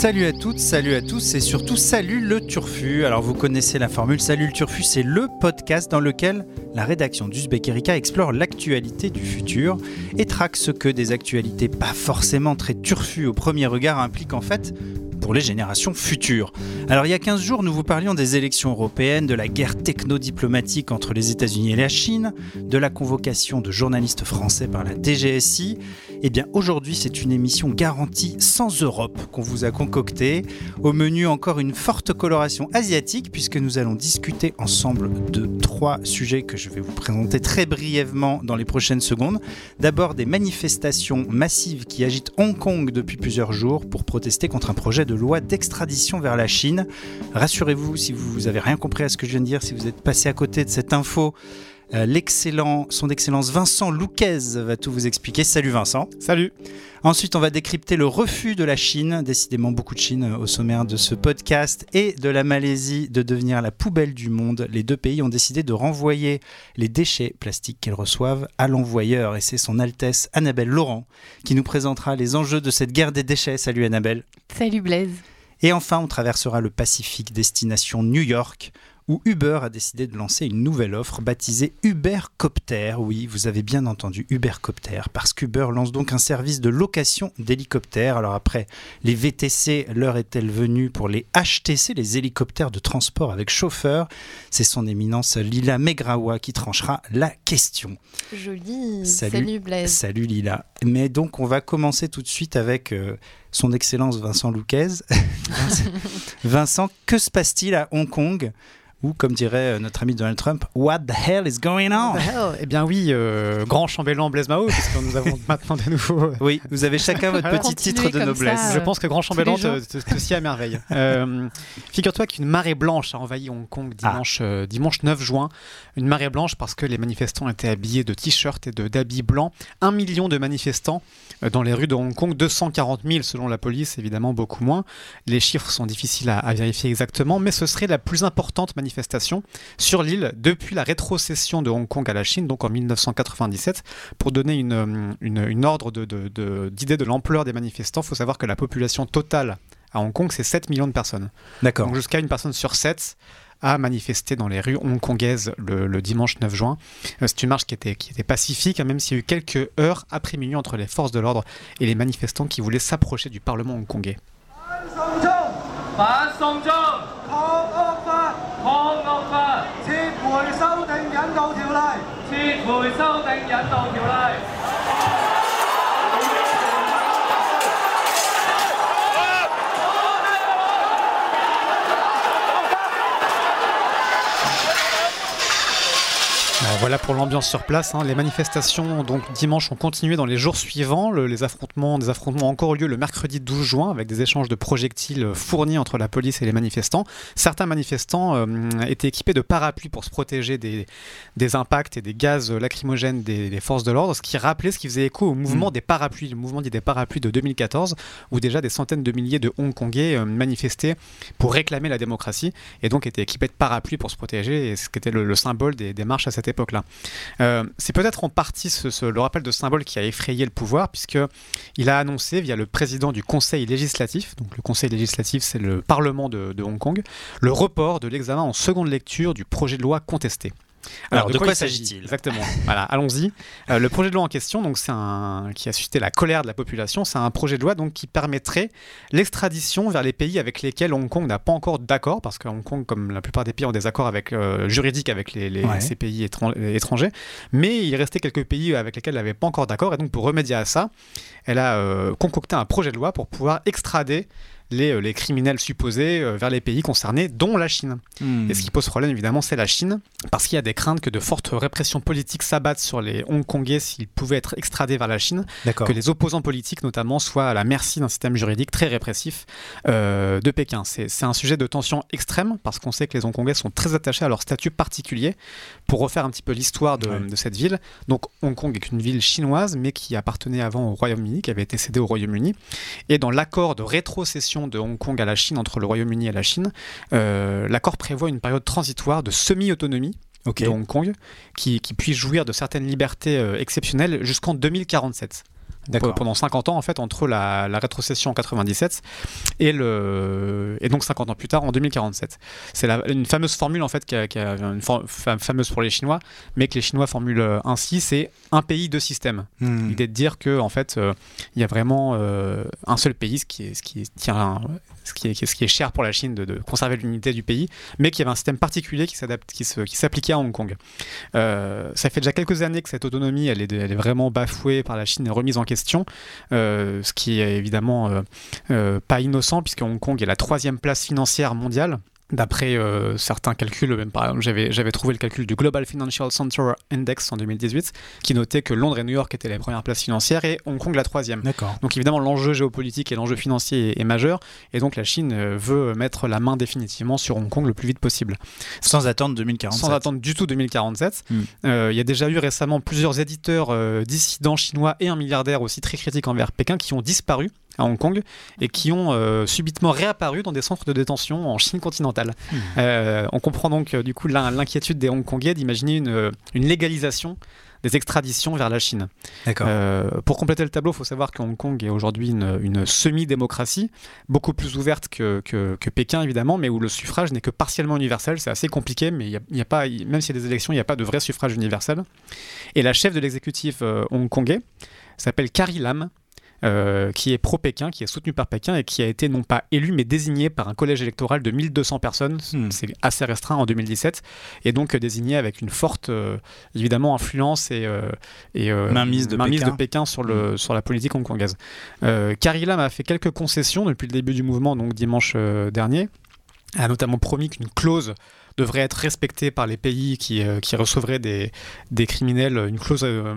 Salut à toutes, salut à tous et surtout salut le Turfu. Alors vous connaissez la formule, salut le Turfu, c'est le podcast dans lequel la rédaction d'Uzbek Erika explore l'actualité du futur et traque ce que des actualités pas forcément très turfu au premier regard impliquent en fait pour les générations futures. Alors il y a 15 jours, nous vous parlions des élections européennes, de la guerre techno-diplomatique entre les États-Unis et la Chine, de la convocation de journalistes français par la DGSI. Eh bien aujourd'hui, c'est une émission garantie sans Europe qu'on vous a concoctée. Au menu, encore une forte coloration asiatique puisque nous allons discuter ensemble de trois sujets que je vais vous présenter très brièvement dans les prochaines secondes. D'abord des manifestations massives qui agitent Hong Kong depuis plusieurs jours pour protester contre un projet de loi d'extradition vers la Chine. Rassurez-vous, si vous n'avez rien compris à ce que je viens de dire, si vous êtes passé à côté de cette info, euh, l'excellent, son excellence Vincent Louquez va tout vous expliquer. Salut Vincent. Salut. Ensuite, on va décrypter le refus de la Chine, décidément beaucoup de Chine euh, au sommaire de ce podcast, et de la Malaisie de devenir la poubelle du monde. Les deux pays ont décidé de renvoyer les déchets plastiques qu'elles reçoivent à l'envoyeur, et c'est son Altesse Annabelle Laurent qui nous présentera les enjeux de cette guerre des déchets. Salut Annabelle. Salut Blaise. Et enfin, on traversera le Pacifique, destination New York, où Uber a décidé de lancer une nouvelle offre baptisée Ubercopter. Oui, vous avez bien entendu Ubercopter, parce qu'Uber lance donc un service de location d'hélicoptères. Alors après les VTC, l'heure est-elle venue pour les HTC, les hélicoptères de transport avec chauffeur? C'est son éminence Lila Megrawa qui tranchera la question. Joli. Salut, Salut Blaise. Salut Lila. Mais donc on va commencer tout de suite avec... euh, son Excellence Vincent Louquez. Vincent, que se passe-t-il à Hong Kong? Ou comme dirait euh, notre ami Donald Trump, What the hell is going on? Eh bien oui, euh, grand chambellan Blaise Mao, puisque nous avons maintenant de nouveau... Oui, vous avez chacun votre petit titre de noblesse. ça, Je pense que grand chambellan te, te, te à merveille. Euh, Figure-toi qu'une marée blanche a envahi Hong Kong dimanche, euh, dimanche 9 juin. Une marée blanche parce que les manifestants étaient habillés de t-shirts et de- d'habits blancs. Un million de manifestants euh, dans les rues de Hong Kong, 240 000 selon la police, évidemment beaucoup moins. Les chiffres sont difficiles à, à vérifier exactement, mais ce serait la plus importante manifestation sur l'île depuis la rétrocession de Hong Kong à la Chine, donc en 1997. Pour donner une, euh, une, une ordre d'idée de, de, d'idée de l'ampleur des manifestants, il faut savoir que la population totale à Hong Kong, c'est 7 millions de personnes. D'accord. Donc jusqu'à une personne sur 7 a manifesté dans les rues hongkongaises le, le dimanche 9 juin. Euh, C'est une marche qui était, qui était pacifique, hein, même s'il y a eu quelques heures après minuit entre les forces de l'ordre et les manifestants qui voulaient s'approcher du Parlement hongkongais. 反送中，抗恶法，抗恶法，撤回修订引渡条例，撤回修订引渡条例。Voilà pour l'ambiance sur place. hein. Les manifestations donc dimanche ont continué dans les jours suivants. Le- les affrontements, des affrontements ont encore eu lieu le mercredi 12 juin avec des échanges de projectiles euh, fournis entre la police et les manifestants. Certains manifestants euh, étaient équipés de parapluies pour se protéger des, des impacts et des gaz lacrymogènes des, des forces de l'ordre, ce qui rappelait, ce qui faisait écho au mouvement des parapluies, le mouvement dit des parapluies de 2014, où déjà des centaines de milliers de Hongkongais euh, manifestaient pour réclamer la démocratie et donc étaient équipés de parapluies pour se protéger, et ce qui était le, le symbole des, des marches à cette Euh, c'est peut-être en partie ce- le rappel de symbole qui a effrayé le pouvoir, puisque il a annoncé via le président du Conseil législatif, donc le Conseil législatif c'est le Parlement de Hong Kong, le report de l'examen en seconde lecture du projet de loi contesté. Alors, de quoi il s'agit-il Exactement. voilà, allons-y. Euh, le projet de loi en question, donc c'est un qui a suscité la colère de la population. C'est un projet de loi donc qui permettrait l'extradition vers les pays avec lesquels Hong Kong n'a pas encore d'accord, parce que Hong Kong, comme la plupart des pays, ont des accords avec euh, juridiques avec les, les- Ouais. ces pays étran- étrangers. Mais il restait quelques pays avec lesquels elle n'avait pas encore d'accord, et donc pour remédier à ça, elle a euh, concocté un projet de loi pour pouvoir extrader les, euh, les criminels supposés euh, vers les pays concernés, dont la Chine. Hmm. Et ce qui pose problème, évidemment, c'est la Chine. Parce qu'il y a des craintes que de fortes répressions politiques s'abattent sur les Hongkongais s'ils pouvaient être extradés vers la Chine, que les opposants politiques notamment soient à la merci d'un système juridique très répressif euh, de Pékin. C'est un sujet de tension extrême parce qu'on sait que les Hongkongais sont très attachés à leur statut particulier. Pour refaire un petit peu l'histoire de, de, cette ville, donc Hong Kong est une ville chinoise mais qui appartenait avant au Royaume-Uni, qui avait été cédée au Royaume-Uni. Et dans l'accord de rétrocession de Hong Kong à la Chine entre le Royaume-Uni et la Chine, euh, l'accord prévoit une période transitoire de semi-autonomie de Hong Kong, qui, puisse jouir de certaines libertés euh, exceptionnelles jusqu'en 2047 pendant 50 ans en fait entre la, rétrocession en 97 et le et donc 50 ans plus tard en 2047. C'est une fameuse formule en fait qui, une fameuse pour les Chinois, mais que les Chinois formulent euh, ainsi, c'est un pays deux systèmes. Hmm. L'idée de dire que en fait euh, il y a vraiment euh, un seul pays, ce qui est ce qui est, ce qui est, ce qui est cher pour la Chine de, conserver l'unité du pays, mais qu'il y avait un système particulier qui s'adapte, qui, qui s'appliquait à Hong Kong. ça fait déjà quelques années que cette autonomie elle est, elle est vraiment bafouée par la Chine et remise en question euh, ce qui est évidemment euh, euh, pas innocent puisque Hong Kong est la troisième place financière mondiale D'après euh, certains calculs, même par exemple, j'avais, trouvé le calcul du Global Financial Center Index en 2018, qui notait que Londres et New York étaient les premières places financières et Hong Kong la troisième. Donc évidemment, l'enjeu géopolitique et l'enjeu financier est, majeur, et donc la Chine euh, veut mettre la main définitivement sur Hong Kong le plus vite possible. Sans attendre 2047. Sans attendre du tout 2047. Hmm. Euh, il y a déjà eu récemment plusieurs éditeurs dissidents chinois et un milliardaire aussi très critique envers Pékin qui ont disparu à Hong Kong et qui ont euh, subitement réapparu dans des centres de détention en Chine continentale. Hmm. Euh, on comprend donc euh, du coup l'inquiétude des Hongkongais d'imaginer une, une, légalisation des extraditions vers la Chine. pour compléter le tableau, il faut savoir que Hong Kong est aujourd'hui une, semi-démocratie, beaucoup plus ouverte que, que, Pékin évidemment, mais où le suffrage n'est que partiellement universel. C'est assez compliqué, mais il y a, pas, même s'il y a des élections, il n'y a pas de vrai suffrage universel. Et la chef de l'exécutif hongkongais s'appelle Carrie Lam. Euh, qui est pro-Pékin, qui est soutenu par Pékin et qui a été non pas élu mais désigné par un collège électoral de 1200 personnes, hmm. c'est assez restreint en 2017, et donc euh, désigné avec une forte, euh, évidemment, influence et, et mainmise, de, Pékin. de, Pékin. sur, le, hmm. sur la politique hongkongaise. Carrie Lam a fait quelques concessions depuis le début du mouvement, donc dimanche dernier, a notamment promis qu'une clause devrait être respectée par les pays qui, euh, qui recevraient des, des, criminels, une clause euh,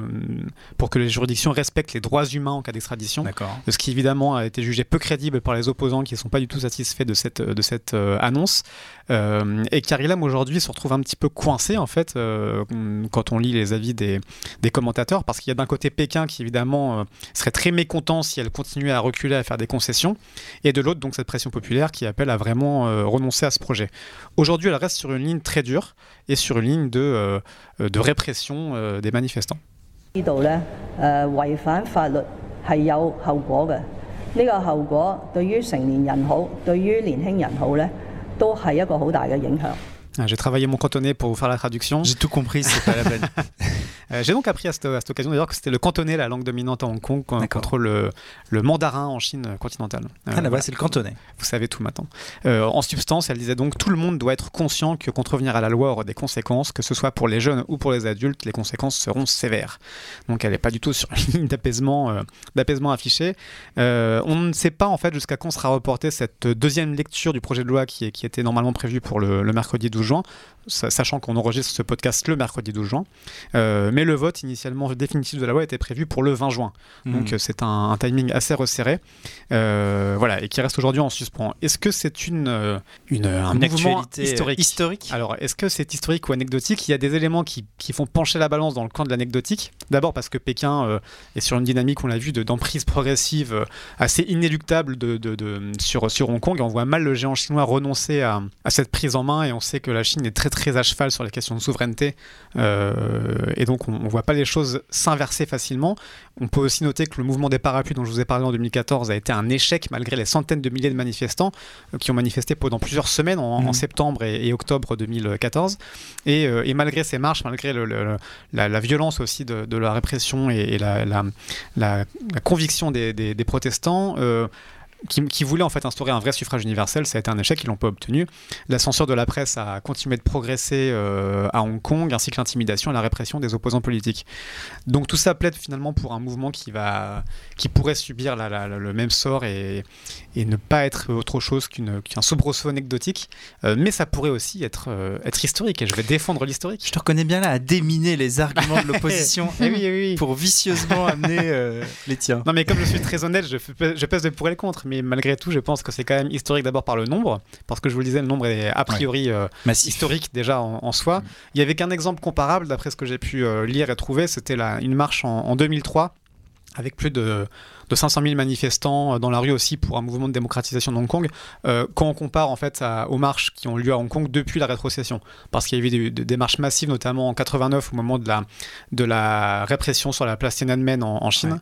pour que les juridictions respectent les droits humains en cas d'extradition. Ce qui évidemment a été jugé peu crédible par les opposants qui ne sont pas du tout satisfaits de cette, de cette euh, annonce. et Karilam aujourd'hui se retrouve un petit peu coincé en fait quand on lit les avis des, des commentateurs parce qu'il y a d'un côté Pékin qui évidemment serait très mécontent si elle continuait à reculer, à faire des concessions, et de l'autre donc cette pression populaire qui appelle à vraiment renoncer à ce projet. Aujourd'hui elle reste sur une ligne très dure et sur une ligne de, euh, de répression euh, des manifestants. Ah, j'ai travaillé mon cantonais pour vous faire la traduction. J'ai tout compris, c'est pas la peine. Euh, j'ai donc appris à cette, à cette occasion d'ailleurs que c'était le cantonais, la langue dominante à Hong Kong, contre le, mandarin en Chine continentale. Euh, ah là-bas, voilà. c'est le cantonais. Vous savez tout maintenant. Euh, en substance, elle disait donc tout le monde doit être conscient que contrevenir à la loi aura des conséquences, que ce soit pour les jeunes ou pour les adultes, les conséquences seront sévères. Donc elle n'est pas du tout sur une ligne d'apaisement, d'apaisement affichée. on ne sait pas en fait jusqu'à quand sera reportée cette deuxième lecture du projet de loi qui, était normalement prévue pour le, le mercredi 12 juin, sachant qu'on enregistre ce podcast le mercredi 12 juin. Euh, mais le vote initialement définitif de la loi était prévu pour le 20 juin. Hmm. Donc euh, c'est un, timing assez resserré. Euh, voilà, et qui reste aujourd'hui en suspens. Est-ce que c'est une, une, un mouvement historique, historique? Alors, est-ce que c'est historique ou anecdotique? Il y a des éléments qui, qui, font pencher la balance dans le camp de l'anecdotique. D'abord parce que Pékin est sur une dynamique, on l'a vu, d'emprise progressive assez inéluctable de, de, sur, sur Hong Kong. Et on voit mal le géant chinois renoncer à, à cette prise en main. Et on sait que la Chine est très très à cheval sur les questions de souveraineté. et donc, on ne voit pas les choses s'inverser facilement. On peut aussi noter que le mouvement des parapluies dont je vous ai parlé en 2014 a été un échec malgré les centaines de milliers de manifestants euh, qui ont manifesté pendant plusieurs semaines en, mmh. septembre et, octobre 2014. Euh, et, malgré ces marches, malgré la, violence aussi de, la répression et, la, conviction des, protestants, euh, qui, qui voulaient en fait instaurer un vrai suffrage universel. Ça a été un échec, ils l'ont pas obtenu. La censure de la presse a continué de progresser euh, à Hong Kong, ainsi que l'intimidation et la répression des opposants politiques. Donc tout ça plaide finalement pour un mouvement qui va, qui pourrait subir la- la- la- le même sort et, et ne pas être autre chose qu'un soubresaut anecdotique. Euh, mais ça pourrait aussi être, euh, être historique. Et je vais défendre l'historique. Je te reconnais bien là à déminer les arguments de l'opposition Eh oui, eh oui, oui. pour vicieusement amener les tiens. Non mais comme je suis très honnête, je, pèse le pour et le contre, mais malgré tout, je pense que c'est quand même historique d'abord par le nombre, parce que je vous le disais, le nombre est a priori euh, historique déjà en, en soi. Mm. Il y avait qu'un exemple comparable, d'après ce que j'ai pu euh, lire et trouver, c'était une marche en, en 2003 avec plus de, de 500 000 manifestants euh, dans la rue aussi pour un mouvement de démocratisation de Hong Kong, euh, quand on compare en fait à- aux marches qui ont lieu à Hong Kong depuis la rétrocession. Parce qu'il y a eu des, des- des marches massives, notamment en 89 au moment de la, de la répression sur la place Tiananmen en, en Chine, Ouais.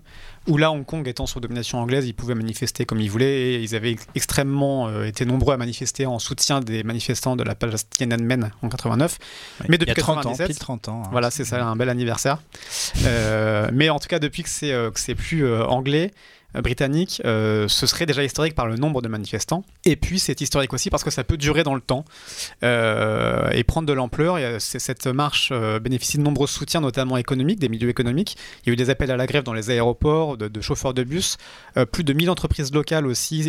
Où là Hong Kong étant sous domination anglaise, ils pouvaient manifester comme ils voulaient et ils avaient ex- extrêmement euh, été nombreux à manifester en soutien des manifestants de la place Tiananmen en 89. Ouais. Mais Il y depuis a 30 ans, 97, pile 30 ans. hein. Voilà, c'est ça, un bel anniversaire. Euh, mais en tout cas, depuis que c'est euh, plus anglais, britannique, euh, ce serait déjà historique par le nombre de manifestants. Et puis, c'est historique aussi parce que ça peut durer dans le temps euh, et prendre de l'ampleur. Euh, Cette marche bénéficie de nombreux soutiens, notamment économiques, des milieux économiques. Il y a eu des appels à la grève dans les aéroports, de, chauffeurs de bus. Plus de 1000 entreprises locales aussi,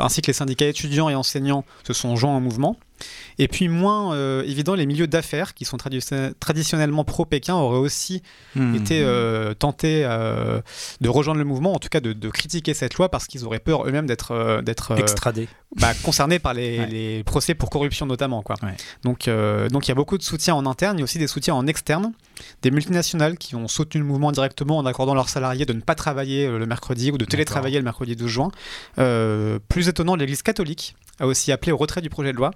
ainsi que les syndicats étudiants et enseignants se sont joints au mouvement. Et puis moins euh, évident, les milieux d'affaires, qui sont tradi- traditionnellement pro-Pékin, auraient aussi Hmm. été euh, tentés euh, de rejoindre le mouvement, en tout cas de, de critiquer cette loi, parce qu'ils auraient peur eux-mêmes d'être euh, d'être euh, extradé. bah, concernés par les, Ouais. les procès pour corruption notamment. Quoi. Ouais. Donc donc il y a beaucoup de soutien en interne, il y a aussi des soutiens en externe, des multinationales qui ont soutenu le mouvement directement en accordant leurs salariés de ne pas travailler le mercredi ou de télétravailler le mercredi 12 juin. Plus étonnant, l'Église catholique a aussi appelé au retrait du projet de loi,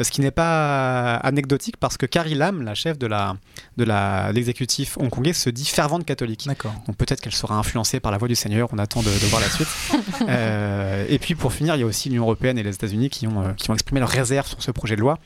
ce qui n'est pas anecdotique parce que Carrie Lam, la chef de la de la l'exécutif hongkongais, se dit fervente catholique. D'accord. Donc peut-être qu'elle sera influencée par la voix du Seigneur. On attend de, de voir la suite. Euh, et puis pour finir, il y a aussi l'Union européenne et les États-Unis qui ont, euh, qui ont exprimé leurs réserves sur ce projet de loi.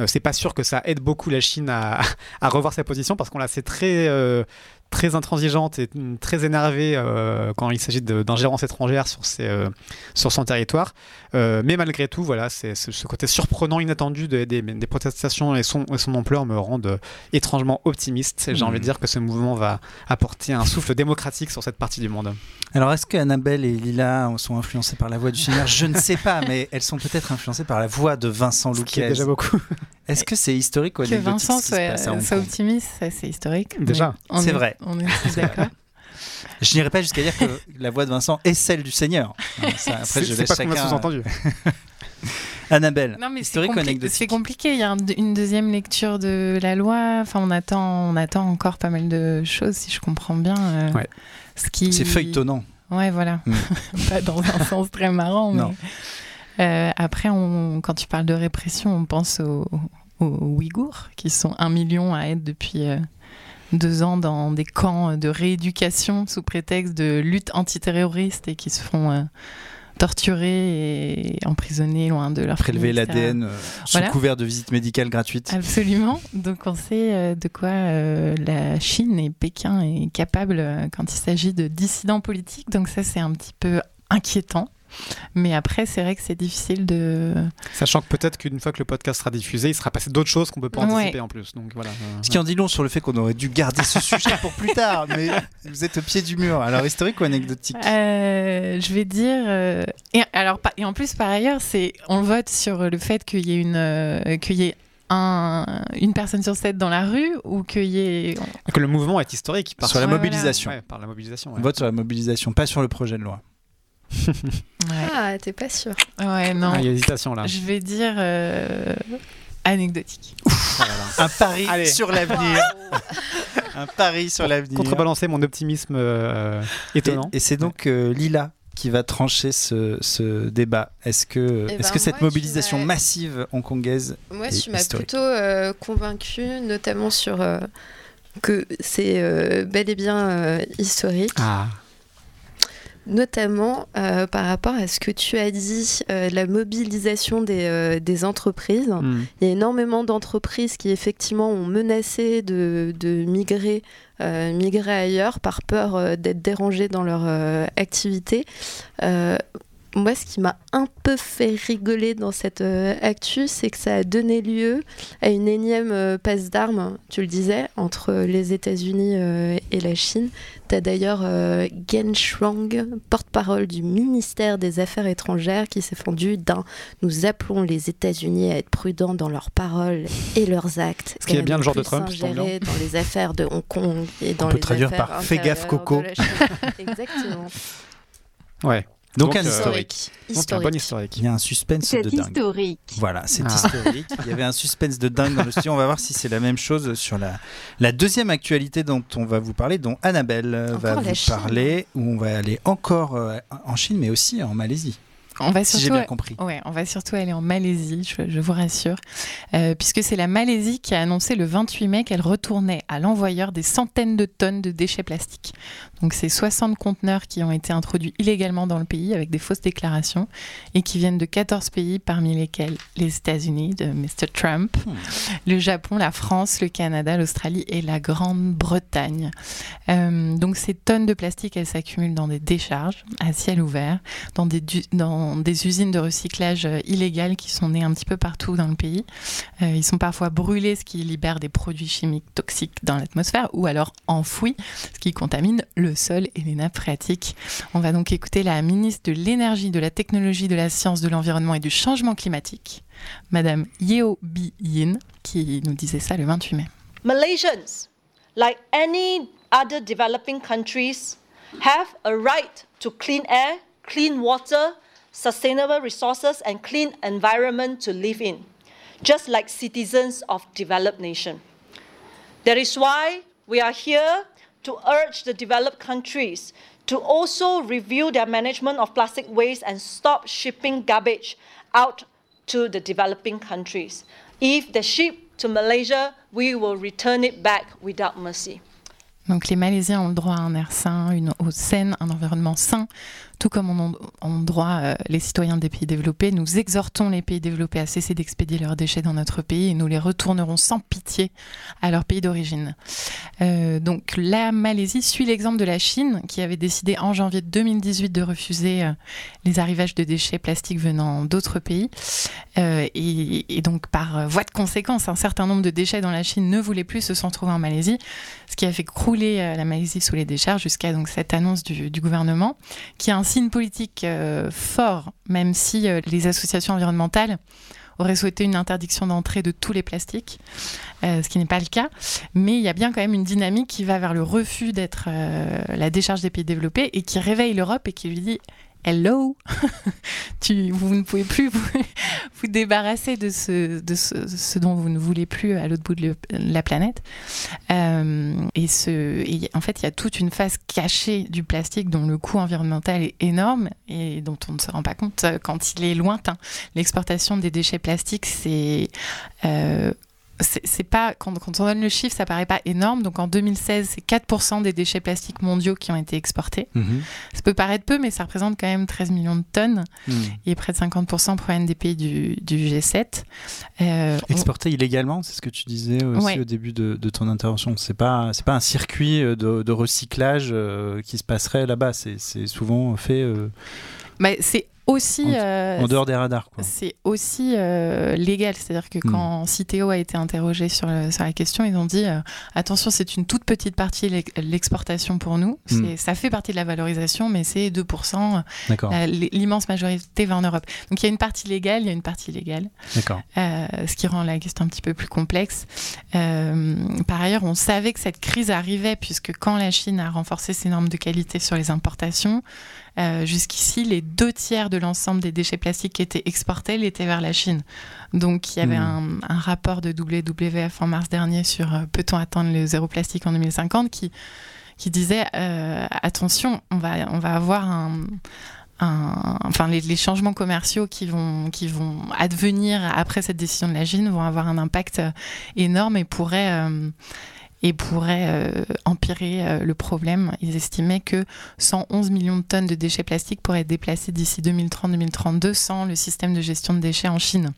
Euh, c'est pas sûr que ça aide beaucoup la Chine à, à revoir sa position parce qu'on la sait très euh, très intransigeante et très énervée euh, quand il s'agit d'ingérence étrangère sur, ses, euh, sur son territoire. Euh, mais malgré tout, voilà, c'est ce, côté surprenant, inattendu de- des, des protestations et son, et son ampleur me rendent euh, étrangement optimiste. J'ai Mhm. envie de dire que ce mouvement va apporter un souffle démocratique sur cette partie du monde. Alors, est-ce que Annabelle et Lila sont influencées par la voix du Seigneur? Je ne sais pas, mais elles sont peut-être influencées par la voix de Vincent Louquez. déjà beaucoup. Est-ce que c'est historique ou Que Vincent ce qui se soit, passe à Hong soit Kong? optimiste, ça c'est historique. Déjà, c'est est- vrai. On est tous d'accord. Je n'irai pas jusqu'à dire que la voix de Vincent est celle du Seigneur. Euh, ça, après, C'est je c'est laisse pas qu'on a chacun- sous-entendu. Annabelle, Non, mais c'est historique ou compli- anecdotique? c'est compliqué. Il y a un- une deuxième lecture de la loi. Enfin, on attend, on attend encore pas mal de choses, si je comprends bien. euh, Ouais. Ce qui... C'est feuilletonnant. Ouais, voilà. Mm. pas dans un sens très marrant. Mais... Non. Euh, après, on, quand tu parles de répression, on pense aux, aux Ouïghours, qui sont un million à être depuis euh, deux ans dans des camps de rééducation sous prétexte de lutte antiterroriste et qui se font euh, torturer et emprisonner loin de leur Prélever l'ADN euh, sous Voilà. couvert de visite médicale gratuite. Absolument. Donc on sait euh, de quoi euh, la Chine et Pékin est capable quand il s'agit de dissidents politiques. Donc ça c'est un petit peu inquiétant. Mais après c'est vrai que c'est difficile de... Sachant que peut-être qu'une fois que le podcast sera diffusé, il sera passé d'autres choses qu'on peut pas Ouais. anticiper en plus. Donc voilà. euh, Ce qui en dit long sur le fait qu'on aurait dû garder ce sujet pour plus tard, mais vous êtes au pied du mur. Alors, historique ou anecdotique Euh, je vais dire... euh, Et, alors, et en plus par ailleurs, c'est on vote sur le fait qu'il y ait une... euh, qu'il y ait un, une personne sur sept dans la rue ou qu'il y ait... Que le mouvement est historique. Par Sur la Ouais, voilà. mobilisation. Ouais, par la mobilisation. On ouais. vote sur la mobilisation, pas sur le projet de loi. Ouais, Ah, t'es pas sûr. Ouais, non. Ah, il y a hésitation là. Je vais dire euh, anecdotique. Ah, voilà. Un pari Allez. sur l'avenir. Un pari sur l'avenir. Contrebalancer mon optimisme euh, Et, étonnant. et c'est donc euh, Lila qui va trancher ce, ce débat. Est-ce que, Eh est-ce ben, que cette mobilisation massive hongkongaise Moi, tu m'as historique. plutôt euh, convaincue, notamment sur euh, que c'est euh, bel et bien euh, historique, Ah, notamment euh, par rapport à ce que tu as dit, euh, la mobilisation des, euh, des entreprises. hmm. Il y a énormément d'entreprises qui effectivement ont menacé de, de migrer, migrer ailleurs par peur d'être dérangées dans leur activité. Euh, moi, ce qui m'a un peu fait rigoler dans cette euh, actu, c'est que ça a donné lieu à une énième euh, passe d'armes, tu le disais, entre les États-Unis euh, et la Chine. Tu as d'ailleurs Gen Shuang, porte-parole du ministère des Affaires étrangères, qui s'est fendu d'un Nous appelons les États-Unis à être prudents dans leurs paroles et leurs actes. Ce qui est bien le genre de Trump, dans les affaires de Hong Kong et dans On peut les traduire affaires par fais gaffe, Coco. Exactement. Ouais. Donc, Donc, un euh, historique. Donc un bon historique. Il y a un suspense de dingue. historique. Voilà, c'est Ah. historique. Il y avait un suspense de dingue dans le studio. On va voir si c'est la même chose sur la, la deuxième actualité dont on va vous parler, dont Annabelle euh, va vous Chine. parler, où on va aller encore euh, en Chine, mais aussi en Malaisie, On va si j'ai surtout bien compris. Ouais, on va surtout aller en Malaisie, je, je vous rassure, euh, puisque c'est la Malaisie qui a annoncé le 28 mai qu'elle retournait à l'envoyeur des centaines de tonnes de déchets plastiques. Donc c'est 60 conteneurs qui ont été introduits illégalement dans le pays avec des fausses déclarations et qui viennent de 14 pays, parmi lesquels les États-Unis de Mr. Trump, Hmm. le Japon, la France, le Canada, l'Australie et la Grande-Bretagne. Euh, donc ces tonnes de plastique, elles s'accumulent dans des décharges à ciel ouvert, dans des, du- des usines de recyclage euh, illégales qui sont nées un petit peu partout dans le pays. Euh, ils sont parfois brûlés, ce qui libère des produits chimiques toxiques dans l'atmosphère, ou alors enfouis, ce qui contamine le sol et les nappes phréatiques. On va donc écouter la ministre de l'Énergie, de la Technologie, de la Science, de l'Environnement et du Changement climatique, Madame Yeo Bi Yin, qui nous disait ça le 28 mai. Malaysians, like any other developing countries, have a right to clean air, clean sustainable resources, and clean environment to live in, just like citizens of developed nations. That is why we are here to urge the developed countries to also review their management of plastic waste and stop shipping garbage out to the developing countries. If they ship to Malaysia, we will return it back without mercy. Donc les Malaisiens ont le droit à un air sain, une eau saine, un environnement sain, tout comme ont, ont droit euh, les citoyens des pays développés. Nous exhortons les pays développés à cesser d'expédier leurs déchets dans notre pays et nous les retournerons sans pitié à leur pays d'origine. Euh, donc la Malaisie suit l'exemple de la Chine qui avait décidé en janvier 2018 de refuser euh, les arrivages de déchets plastiques venant d'autres pays. Et, donc par voie de conséquence, un certain nombre de déchets dans la Chine ne voulaient plus se retrouver en Malaisie ce qui a fait crouler euh, la Malaisie sous les décharges jusqu'à donc cette annonce du, gouvernement, qui est un signe politique euh, fort, même si euh, les associations environnementales auraient souhaité une interdiction d'entrée de tous les plastiques, ce qui n'est pas le cas. Mais il y a bien quand même une dynamique qui va vers le refus d'être la décharge des pays développés et qui réveille l'Europe et qui lui dit Hello, tu, vous ne pouvez plus vous, vous débarrasser de, ce, de ce, ce dont vous ne voulez plus à l'autre bout de la planète. Euh, et, ce, et en fait, il y a toute une phase cachée du plastique dont le coût environnemental est énorme et dont on ne se rend pas compte euh, quand il est lointain. L'exportation des déchets plastiques, c'est euh, c'est pas quand, quand on donne le chiffre, ça paraît pas énorme. Donc en 2016, c'est 4% des déchets plastiques mondiaux qui ont été exportés. Mhm. Ça peut paraître peu, mais ça représente quand même 13 millions de tonnes Mhm. et près de 50% proviennent des pays du, du G7. Euh, on- Exporté illégalement, c'est ce que tu disais aussi Ouais. au début de, de ton intervention. C'est pas c'est pas un circuit euh, de, de recyclage euh, qui se passerait là-bas. C'est c'est souvent fait euh, bah, c'est aussi En- euh, en dehors des radars. C'est aussi euh, légal, c'est-à-dire que Hmm. quand Citeo a été interrogé sur, le- sur la question, ils ont dit euh, attention, c'est une toute petite partie l'ex- l'exportation pour nous, Hmm. ça fait partie de la valorisation, mais c'est 2%, D'accord. La- l'immense majorité va en Europe. Donc il y a une partie légale, il y a une partie euh, ce qui rend la question un petit peu plus complexe. Par ailleurs, on savait que cette crise arrivait, puisque quand la Chine a renforcé ses normes de qualité sur les importations, euh, jusqu'ici, les deux tiers de l'ensemble des déchets plastiques qui étaient exportés l'étaient vers la Chine. Donc il y avait un, un rapport de WWF en mars dernier sur euh, peut-on atteindre le zéro plastique en 2050 qui, qui disait euh, attention, on va, on va avoir un, un- enfin les, les changements commerciaux qui vont, qui vont advenir après cette décision de la Chine vont avoir un impact énorme et pourraient, euh, et pourraient euh, empirer euh, le problème. Ils estimaient que 111 millions de tonnes de déchets plastiques pourraient être déplacés d'ici 2030-2032 sans le système de gestion de déchets en Chine.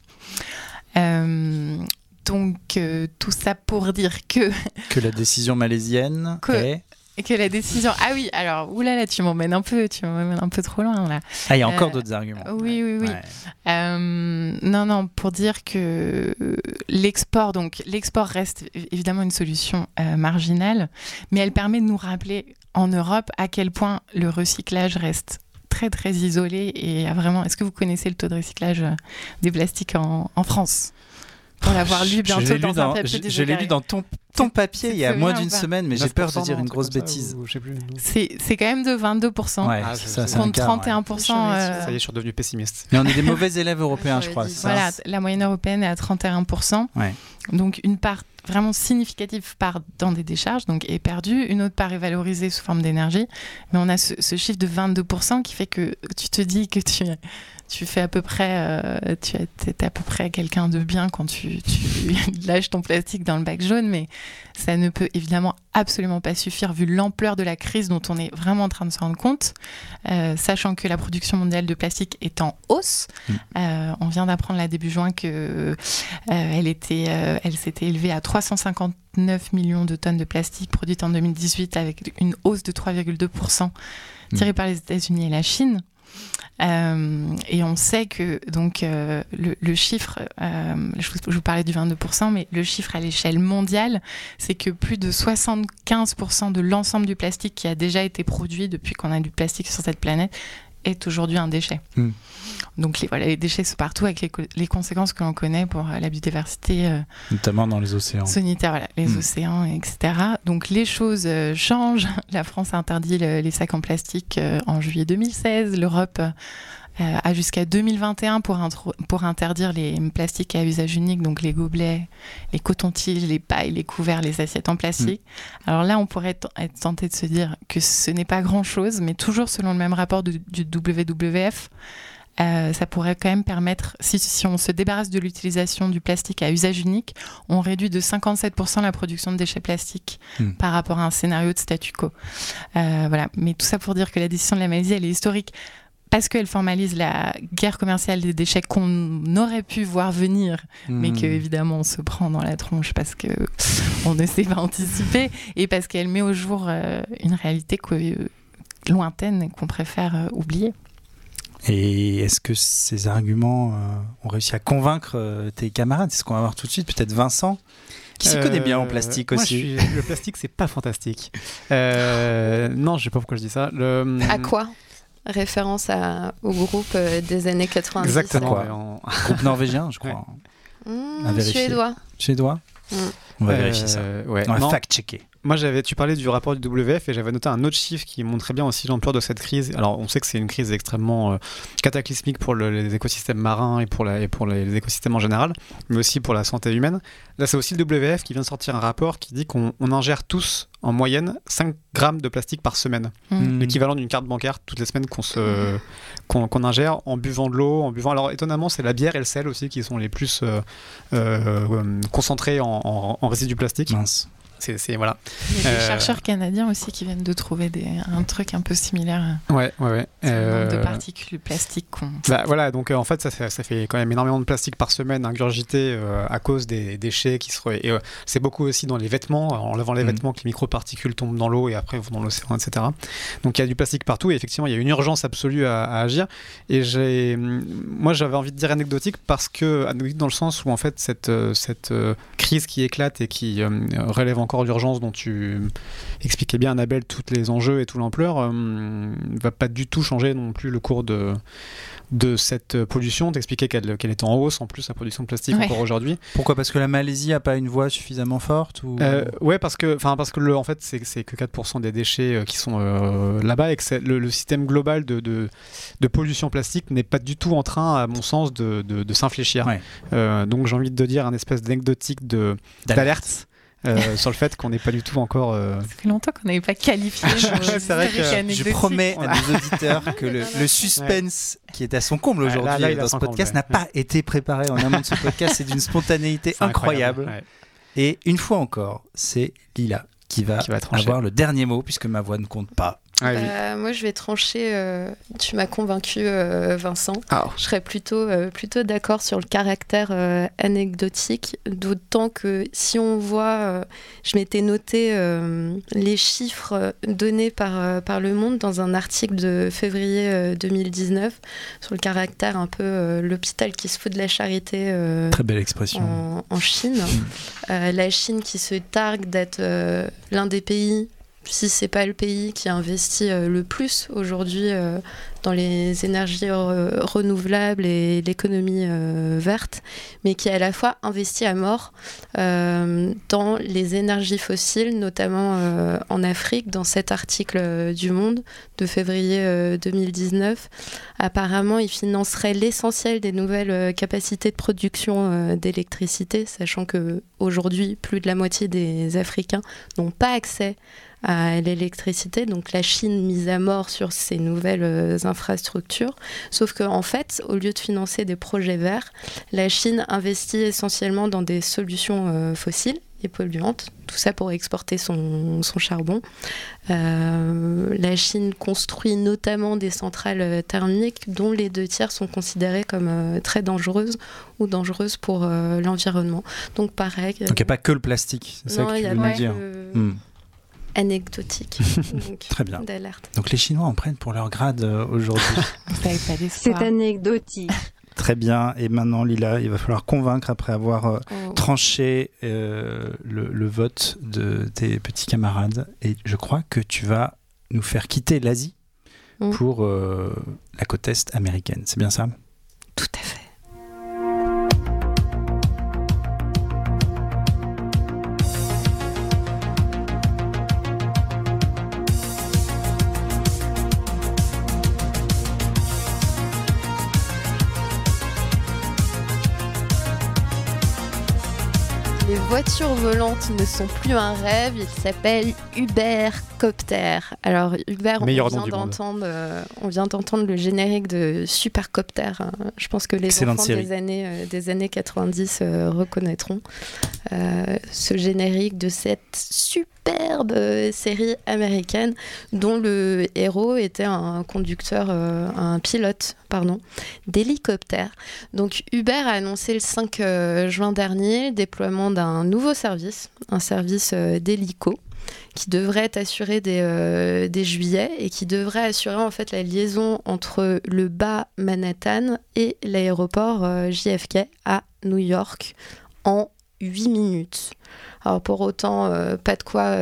Euh, donc euh, tout ça pour dire que Que la décision malaisienne Que- est que la décision. Ah oui, alors, oulala, tu m'emmènes un peu, tu m'emmènes un peu trop loin là. Ah, il y a encore Euh, d'autres arguments. Oui, oui, oui. Ouais. Euh, non, non, pour dire que l'export, donc l'export reste évidemment une solution euh, marginale, mais elle permet de nous rappeler en Europe à quel point le recyclage reste très très isolé et vraiment. Est-ce que vous connaissez le taux de recyclage des plastiques en, en France? Pour l'avoir Je- lu bientôt je l'ai lu dans, dans, un papier je, l'ai lu dans ton, ton papier il y a moins d'une semaine, mais j'ai peur de 9%, dire une un grosse bêtise. C'est quand même de 22%. Ouais, Ah, ça, un Contre quart, ouais. 31%. euh, Ça y est, je suis redevenu pessimiste. Mais on est des mauvais élèves européens, je crois. Voilà, la moyenne européenne est à 31%. Ouais. Donc une part vraiment significative part dans des décharges, donc est perdue. Une autre part est valorisée sous forme d'énergie. Mais on a ce, ce chiffre de 22% qui fait que tu te dis que tu, tu fais à peu près, euh, tu es à peu près quelqu'un de bien quand tu, tu lâches ton plastique dans le bac jaune, mais ça ne peut évidemment absolument pas suffire vu l'ampleur de la crise dont on est vraiment en train de se rendre compte, Euh, sachant que la production mondiale de plastique est en hausse. Mm. Euh, on vient d'apprendre là début juin que elle était, elle s'était élevée à 359 millions de tonnes de plastique produites en 2018 avec une hausse de 3,2% tirée par les États-Unis et la Chine. Euh, et on sait que euh, le, chiffre, euh, je, je vous parlais du 22%, mais le chiffre à l'échelle mondiale, c'est que plus de 75% de l'ensemble du plastique qui a déjà été produit depuis qu'on a du plastique sur cette planète est aujourd'hui un déchet. Hmm. Donc les, voilà, les déchets sont partout avec les, co- les conséquences que l'on connaît pour euh, la biodiversité euh, Notamment dans les océans. sanitaire, voilà, les Mm. océans, etc. Donc les choses euh, changent. La France a interdit le- les sacs en plastique euh, en juillet 2016. L'Europe a jusqu'à 2021 pour, interdire les plastiques à usage unique, donc les gobelets, les cotons-tiges, les pailles, les couverts, les assiettes en plastique. Alors là, on pourrait être, tenté de se dire que ce n'est pas grand-chose, mais toujours selon le même rapport du, du WWF. euh, ça pourrait quand même permettre, si, si on se débarrasse de l'utilisation du plastique à usage unique, on réduit de 57% la production de déchets plastiques Hmm. par rapport à un scénario de statu quo. Euh, voilà. Mais tout ça pour dire que la décision de la Malaisie, elle est historique parce qu'elle formalise la guerre commerciale des déchets qu'on aurait pu voir venir, mais Hmm. que évidemment on se prend dans la tronche parce que on ne sait pas anticiper et parce qu'elle met au jour euh, une réalité que- euh, lointaine qu'on préfère euh, oublier? Et est-ce que ces arguments euh, ont réussi à convaincre euh, tes camarades? C'est ce qu'on va voir tout de suite. Peut-être Vincent, qui s'y connaît bien en Euh, plastique moi, aussi? je suis- le plastique, c'est pas fantastique. Euh, non, je sais pas pourquoi je dis ça. Le... À quoi? Référence à, au groupe euh, des années 90. Exactement. Ouais, Groupe norvégien, je crois. Mmh, suédois. Suédois? Mm. On va Euh, vérifier ça. ouais. On va fact-checker. Moi, j'avais, tu parlais du rapport du WF et j'avais noté un autre chiffre qui montrait bien aussi l'ampleur de cette crise. Alors, on sait que c'est une crise extrêmement euh, cataclysmique pour le- les écosystèmes marins et pour, la- et pour les, les écosystèmes en général, mais aussi pour la santé humaine. Là, c'est aussi le WF qui vient de sortir un rapport qui dit qu'on on ingère tous, en moyenne, 5 grammes de plastique par semaine. Mm. L'équivalent d'une carte bancaire toutes les semaines qu'on se qu'on qu'on ingère en buvant de l'eau, en buvant. Alors étonnamment, c'est la bière et le sel aussi qui sont les plus euh, euh, euh, concentrés en, en- en résidus plastiques. Mince. C'est c'est- voilà. Il y a des Euh, chercheurs canadiens aussi qui viennent de trouver des, un truc un peu similaire Ouais, ouais, ouais. nombre de Euh, particules plastiques qu'on. Bah, voilà, donc euh, en fait, ça fait, ça fait quand même énormément de plastique par semaine ingurgité euh, à cause des déchets qui se. re- et, euh, c'est beaucoup aussi dans les vêtements, en lavant les Mhm. vêtements que les microparticules tombent dans l'eau et après vont dans l'océan, etc. Donc il y a du plastique partout et effectivement, il y a une urgence absolue à, à agir. Et j'ai, moi, j'avais envie de dire anecdotique parce que, anecdotique dans le sens où en fait, cette, euh, cette euh, crise qui éclate et qui euh, relève encore l'urgence dont tu expliquais bien, Annabelle, tous les enjeux et toute l'ampleur, euh, va pas du tout changer non plus le cours de de cette pollution, t'expliquais qu'elle qu'elle est en hausse en plus la production de plastique Ouais. encore aujourd'hui. Pourquoi? Parce que la Malaisie a pas une voix suffisamment forte ou... Euh, ouais parce que enfin parce que le, en fait c'est que 4% des déchets euh, qui sont euh, là-bas et que le, le système global de, de, de pollution plastique n'est pas du tout en train à mon sens de, de, de s'infléchir. Ouais. Euh, donc j'ai envie de dire un espèce d'anecdotique de d'alerte euh, sur le fait qu'on n'est pas du tout encore euh, Ça fait longtemps qu'on n'avait pas qualifié. C'est vrai que Je promets à nos auditeurs que le, le suspense qui est à son comble aujourd'hui dans ce podcast n'a pas été préparé en amont de ce podcast. C'est d'une spontanéité incroyable. ouais. Et une fois encore, c'est Lila qui va, Qui va avoir le dernier mot puisque ma voix ne compte pas. Ah oui. Bah, moi, je vais trancher. euh, tu m'as convaincu, euh, Vincent. Ah. Je serais plutôt, euh, plutôt d'accord sur le caractère euh, anecdotique, d'autant que si on voit, euh, je m'étais noté euh, les chiffres donnés par, euh, par Le Monde dans un article de février euh, 2019 sur le caractère un peu euh, l'hôpital qui se fout de la charité euh, Très belle expression. en, en Chine. Euh, la Chine qui se targue d'être euh, l'un des pays, si c'est pas le pays qui investit euh, le plus aujourd'hui euh, dans les énergies re- renouvelables et l'économie euh, verte, mais qui à la fois investit à mort dans les énergies fossiles, notamment en Afrique, dans cet article du Monde de février euh, 2019. Apparemment, il financerait l'essentiel des nouvelles capacités de production d'électricité, sachant que aujourd'hui, plus de la moitié des Africains n'ont pas accès à l'électricité. Donc la Chine mise à mort sur ces nouvelles euh, infrastructures. Sauf qu'en en fait, au lieu de financer des projets verts, la Chine investit essentiellement dans des solutions euh, fossiles et polluantes. Tout ça pour exporter son, son charbon. Euh, la Chine construit notamment des centrales thermiques dont les deux tiers sont considérées comme euh, très dangereuses ou dangereuses pour euh, l'environnement. Donc pareil. Donc il n'y a pas que le plastique, c'est ça que tu veux nous dire. Hmm. Anecdotique. Donc, Très bien. d'alerte. Donc les Chinois en prennent pour leur grade euh, aujourd'hui. C'est anecdotique. Très bien. Et maintenant, Lila, il va falloir convaincre après avoir euh, Oh. tranché euh, le, le vote de tes petits camarades. Et je crois que tu vas nous faire quitter l'Asie Mm. pour euh, la côte est américaine. C'est bien ça? Tout à fait. Voitures volantes ne sont plus un rêve, il s'appelle Uber Copter. Alors Uber, on vient d'entendre, euh, on vient d'entendre le générique de Supercopter. hein. Je pense que les Excellente enfants série. des années, euh, des années 90 euh, reconnaîtront euh, ce générique de cette superbe série américaine dont le héros était un conducteur, un pilote, pardon, d'hélicoptère. Donc Uber a annoncé le 5 euh, juin dernier le déploiement d'un nouveau service, un service d'hélico qui devrait être assuré dès, euh, juillet et qui devrait assurer en fait la liaison entre le bas Manhattan et l'aéroport euh, JFK à New York en 8 minutes. Alors pour autant, euh, pas de quoi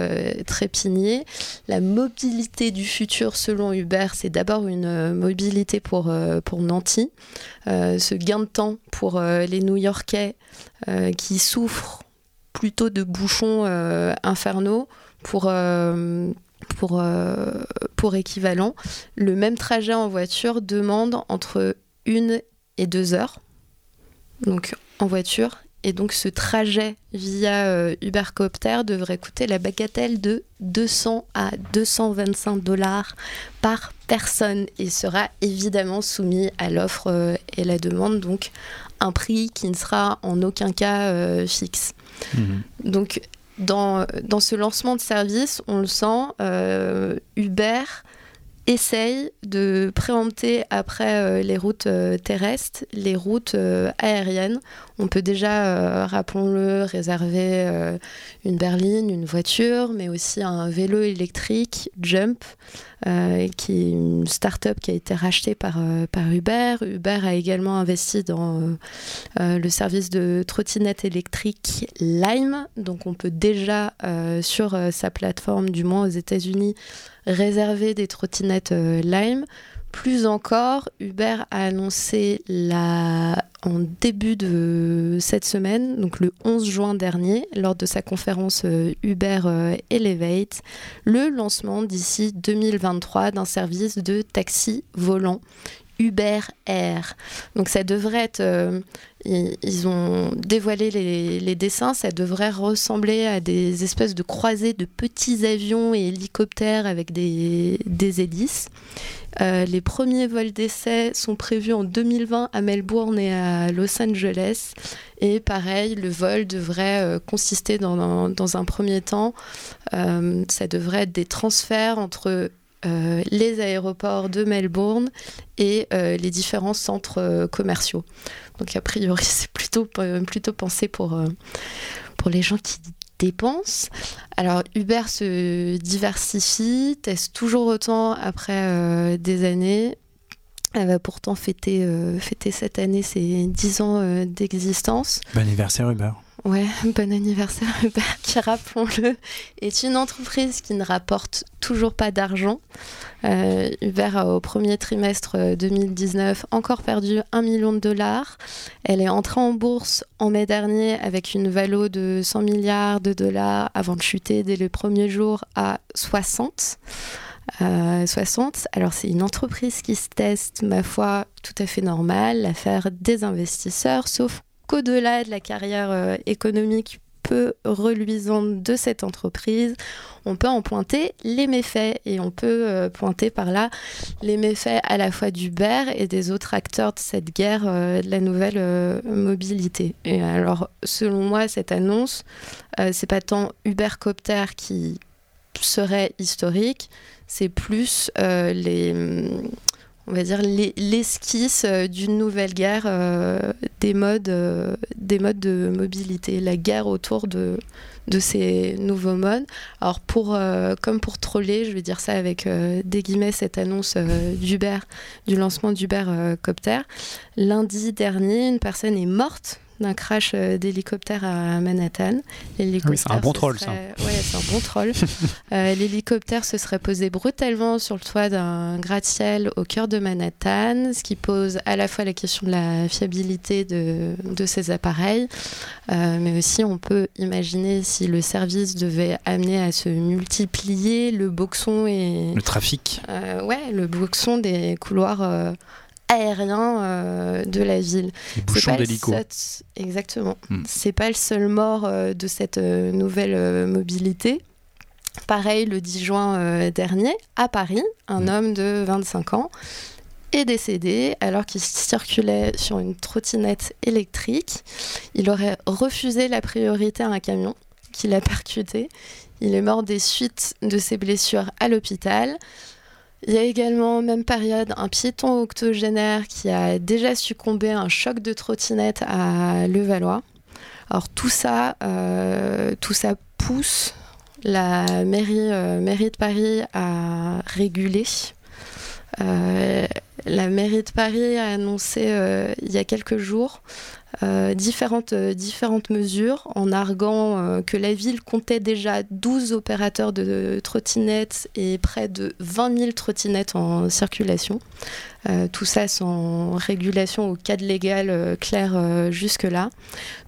trépigner. La mobilité du futur selon Uber, c'est d'abord une mobilité pour, pour. Euh, ce gain de temps pour les New-Yorkais qui souffrent plutôt de bouchons euh, infernaux pour, euh, euh, pour équivalent. Le même trajet en voiture demande entre une et deux heures, donc en voiture. Et donc ce trajet via euh, Ubercopter devrait coûter la bagatelle de 200 à 225 dollars par personne et sera évidemment soumis à l'offre euh, et la demande, donc un prix qui ne sera en aucun cas euh, fixe. Donc, dans, dans ce lancement de service, on le sent, Uber essaye de préempter après euh, les routes euh, terrestres, les routes euh, aériennes. On peut déjà, rappelons-le, réserver une berline, une voiture, mais aussi un vélo électrique, Jump, qui est une start-up qui a été rachetée par, par Uber. Uber a également investi dans le service de trottinette électrique Lime. Donc on peut déjà sur sa plateforme, du moins aux États-Unis, réserver des trottinettes euh, Lime. Plus encore, Uber a annoncé la... en début de cette semaine, donc le 11 juin dernier, lors de sa conférence euh, Uber euh, Elevate, le lancement d'ici 2023 d'un service de taxi volant Uber Air. Donc ça devrait être... ils, ont dévoilé les, dessins, ça devrait ressembler à des espèces de croisées de petits avions et hélicoptères avec des, des hélices. Euh, les premiers vols d'essai sont prévus en 2020 à Melbourne et à Los Angeles. Et pareil, le vol devrait euh, consister dans, dans- dans un premier temps, euh, ça devrait être des transferts entre les aéroports de Melbourne et les différents centres commerciaux. Donc a priori, c'est plutôt, plutôt pensé pour, pour les gens qui dépensent. Alors Uber se diversifie, teste toujours autant après des années. Elle va pourtant fêter, fêter cette année ses 10 ans d'existence. Bon anniversaire Uber. Ouais, bon anniversaire Uber, qui, rappelons-le, est une entreprise qui ne rapporte toujours pas d'argent. Euh, Uber a au premier trimestre 2019 euh, encore perdu 1 million de dollars. Elle est entrée en bourse en mai dernier avec une valo de 100 milliards de dollars avant de chuter dès les premiers jours à 60. 60. Euh, Alors c'est une entreprise qui se teste, ma foi, tout à fait normale, l'affaire des investisseurs, sauf au-delà de la carrière euh, économique peu reluisante de cette entreprise, on peut en pointer les méfaits et on peut euh, pointer par là les méfaits à la fois d'Uber et des autres acteurs de cette guerre euh, de la nouvelle mobilité. Et alors, selon moi, cette annonce, c'est pas tant Ubercopter qui serait historique, c'est plus les on va dire, l'esquisse d'une nouvelle guerre des, modes, euh, des modes de mobilité, la guerre autour de, de ces nouveaux modes. Alors, pour, comme pour troller, je vais dire ça avec des guillemets, cette annonce d'Uber, du lancement d'Uber Copter. Lundi dernier, une personne est morte d'un crash euh, d'hélicoptère à Manhattan. Oui, c'est un bon troll, ça. Oui, c'est un bon troll. Euh, l'hélicoptère se serait posé brutalement sur le toit d'un gratte-ciel au cœur de Manhattan, ce qui pose à la fois la question de la fiabilité de, de ces appareils, euh, mais aussi on peut imaginer si le service devait amener à se multiplier, le boxon et... Le trafic. ouais, le boxon des couloirs aérien euh, de la ville. Les bouchons d'hélico. Exactement. Hmm. C'est pas le seul mort euh, de cette euh, nouvelle mobilité. Pareil, le 10 juin dernier, à Paris, un hmm. homme de 25 ans est décédé alors qu'il circulait sur une trottinette électrique. Il aurait refusé la priorité à un camion qu'il a percuté. Il est mort des suites de ses blessures à l'hôpital. Il y a également, même période, un piéton octogénaire qui a déjà succombé à un choc de trottinette à Levallois. Alors tout ça, euh, tout ça pousse la mairie, euh, de Paris à réguler. Euh, la mairie de Paris a annoncé il y a quelques jours euh, différentes, euh, différentes mesures en arguant euh, que la ville comptait déjà 12 opérateurs de, trottinettes et près de 20 000 trottinettes en circulation. tout ça sans régulation au cadre légal clair jusque-là.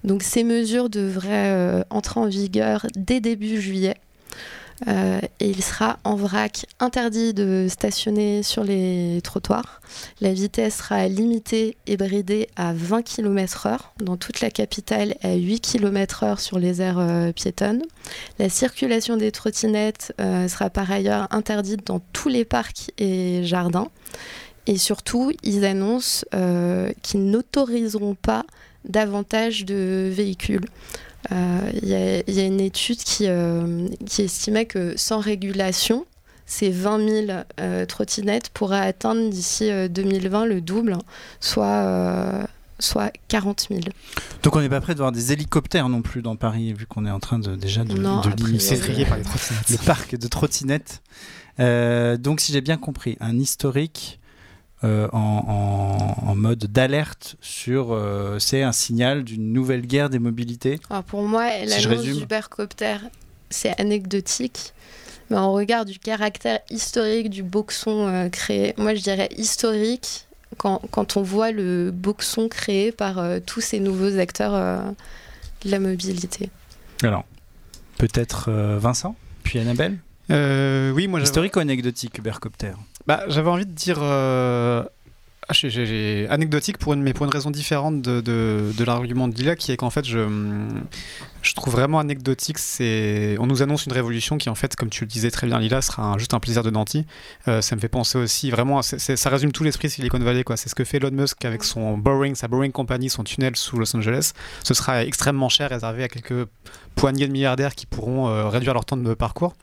Donc ces mesures devraient entrer en vigueur dès début juillet. Euh, et il sera en vrac interdit de stationner sur les trottoirs. La vitesse sera limitée et bridée à 20 km/h dans toute la capitale à 8 km/h sur les aires euh, piétonnes. La circulation des trottinettes euh, sera par ailleurs interdite dans tous les parcs et jardins. Et surtout, ils annoncent qu'ils n'autoriseront pas davantage de véhicules. Euh, il y, a une étude qui, euh, qui, estimait que sans régulation, ces 20 000 euh, trottinettes pourraient atteindre d'ici 2020 le double, soit soit 40 000. Donc on n'est pas prêt de voir des hélicoptères non plus dans Paris, vu qu'on est en train de, déjà de, non, de limiter par les trottinettes. le parc de trottinettes. donc si j'ai bien compris, un historique euh, en, mode d'alerte sur euh, c'est un signal d'une nouvelle guerre des mobilités Pour moi, l'annonce du Supercopter, c'est anecdotique. Mais en regard du caractère historique du boxon euh, créé, moi je dirais historique quand, quand, on voit le boxon créé par tous ces nouveaux acteurs de la mobilité. Alors, peut-être Vincent, puis Annabelle? Oui, moi Historique ou anecdotique, Ubercopter? Bah, J'avais envie de dire euh, ah, anecdotique, pour une, mais pour une raison différente de, de, l'argument de Lila, qui est qu'en fait, je, je trouve vraiment anecdotique. C'est, on nous annonce une révolution qui, en fait, comme tu le disais très bien, Lila, sera juste un plaisir de Nanti. Euh, ça me fait penser aussi vraiment, ça résume tout l'esprit Silicon Valley. Quoi. C'est ce que fait Elon Musk avec son Boring, sa Boring Company, son tunnel sous Los Angeles. Ce sera extrêmement cher, réservé à quelques poignées de milliardaires qui pourront euh, réduire leur temps de parcours.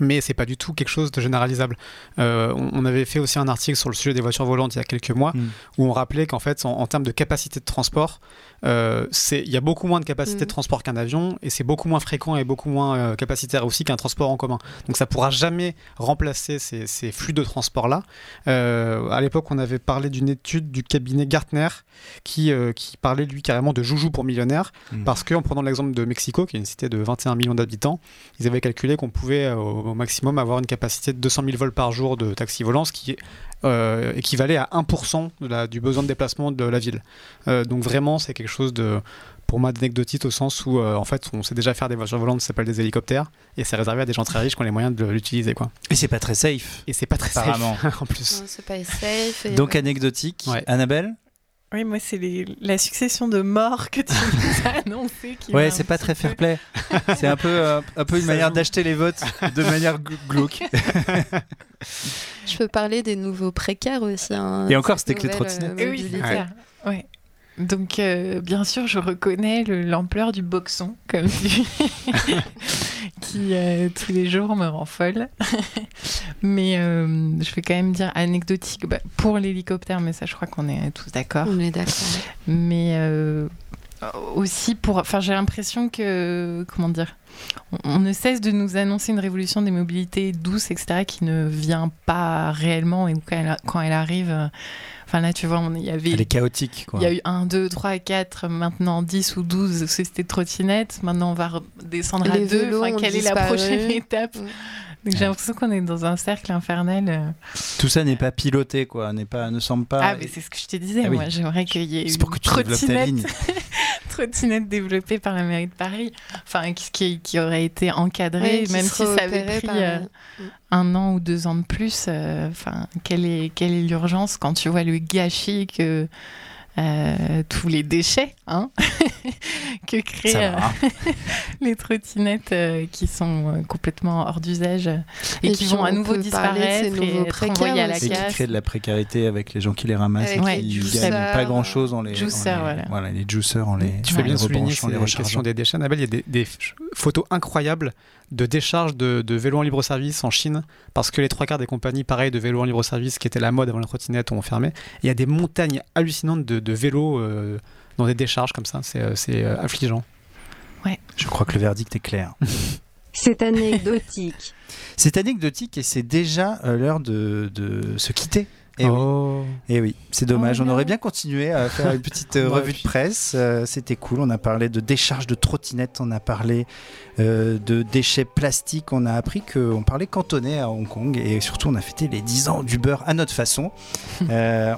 Mais c'est pas du tout quelque chose de généralisable. Euh, on, avait fait aussi un article sur le sujet des voitures volantes il y a quelques mois Mm. où on rappelait qu'en fait, en, en termes de capacité de transport, euh, il y a beaucoup moins de capacité Mm. de transport qu'un avion et c'est beaucoup moins fréquent et beaucoup moins euh, capacitaire aussi qu'un transport en commun. Donc ça pourra jamais remplacer ces, ces flux de transport-là. Euh, à l'époque, on avait parlé d'une étude du cabinet Gartner qui, euh, qui parlait lui carrément de joujou pour millionnaires Mm. parce qu'en prenant l'exemple de Mexico, qui est une cité de 21 millions d'habitants, ils avaient calculé qu'on pouvait euh, au, au maximum avoir une capacité de 200 000 vols par jour de taxi volant, ce qui euh, équivalait à 1% de la, du besoin de déplacement de la ville. Euh, donc vraiment, c'est quelque chose de, pour moi, d'anecdotique au sens où, euh, en fait, on sait déjà faire des voitures volantes, ça s'appelle des hélicoptères, et c'est réservé à des gens très riches qui ont les moyens de l'utiliser, quoi. Et c'est pas très safe. Et c'est pas très safe, Apparemment. en plus. Non, c'est pas safe. et Donc ouais. anecdotique. Ouais. Annabelle? Oui, moi, c'est les- la succession de morts que tu nous as annoncé. qui Ouais, m'a c'est pas très fair play. c'est un peu, euh, un peu une Ça manière joue. d'acheter les votes de manière gl- glauque. Je peux parler des nouveaux précaires aussi. hein, Et encore, c'était que les trottinettes. euh, oui, c'est ça. Ouais. Donc, euh, bien sûr, je reconnais le- l'ampleur du boxon, comme tu qui euh, tous les jours me rend folle. mais euh, je vais quand même dire anecdotique bah, pour l'hélicoptère, mais ça, je crois qu'on est tous d'accord. On est d'accord. mais aussi pour enfin j'ai l'impression que comment dire on, ne cesse de nous annoncer une révolution des mobilités douces etc qui ne vient pas réellement et quand elle, quand elle arrive euh, enfin là tu vois il y avait Elle est chaotique, quoi. il y a eu 1, 2, 3, 4, maintenant 10 ou 12 c'était trottinettes. Maintenant, on va descendre à Les 2. vélos Enfin, quelle est la prochaine étape. Donc, J'ai l'impression qu'on est dans un cercle infernal. euh. Tout ça n'est pas piloté, quoi. N'est pas, ne semble pas. Ah, mais c'est ce que je te disais. Ah oui. Moi, j'aimerais qu'il y ait C'est une pour que tu développes ta trottinette ligne. trottinette développée par la mairie de Paris, enfin qui, qui, aurait été encadrée, même si ça avait pris par- euh, un an ou deux ans de plus. euh, quelle est quelle est l'urgence quand tu vois le gâchis que euh, tous les déchets hein, que créent euh, les trottinettes euh, qui sont complètement hors d'usage et, Et qui vont à on nouveau disparaître et être envoyés à la aussi. Et qui casse. crée de la précarité avec les gens qui les ramassent Avec les et qui juiceurs, gagnent pas grand chose en les, Juiceurs, en les- voilà. les juiceurs en les, Tu fais les bien de souligner les c'est la question rechargeant. des déchets. Annabelle, il y a des, photos incroyables de décharges de, de vélos en libre service en Chine, parce que les trois quarts des compagnies, pareil, de vélos en libre service, qui étaient la mode avant la trottinette, ont fermé. Il y a des montagnes hallucinantes de, de vélos euh, dans des décharges comme ça. C'est euh, c'est, euh, affligeant. Je crois que le verdict est clair. C'est anecdotique. C'est anecdotique et c'est déjà l'heure de, de se quitter. Et oui. Oh. Et oui, c'est dommage. Oh on aurait bien continué à faire une petite euh, Ouais, revue de presse. Euh, C'était cool. On a parlé de décharge de trottinettes, on a parlé euh, de déchets plastiques. On a appris qu'on parlait cantonais à Hong Kong et surtout on a fêté les 10 ans du beurre à notre façon.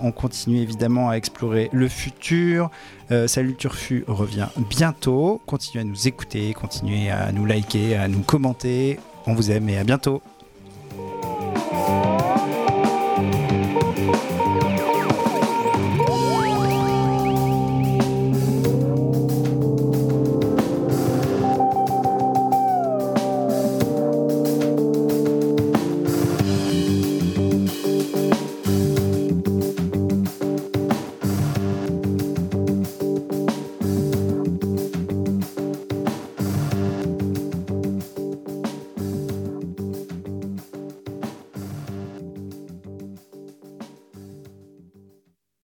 On continue évidemment à explorer le futur. Salut Turfu revient bientôt. Continuez à nous écouter, continuez à nous liker, à nous commenter. On vous aime et à bientôt.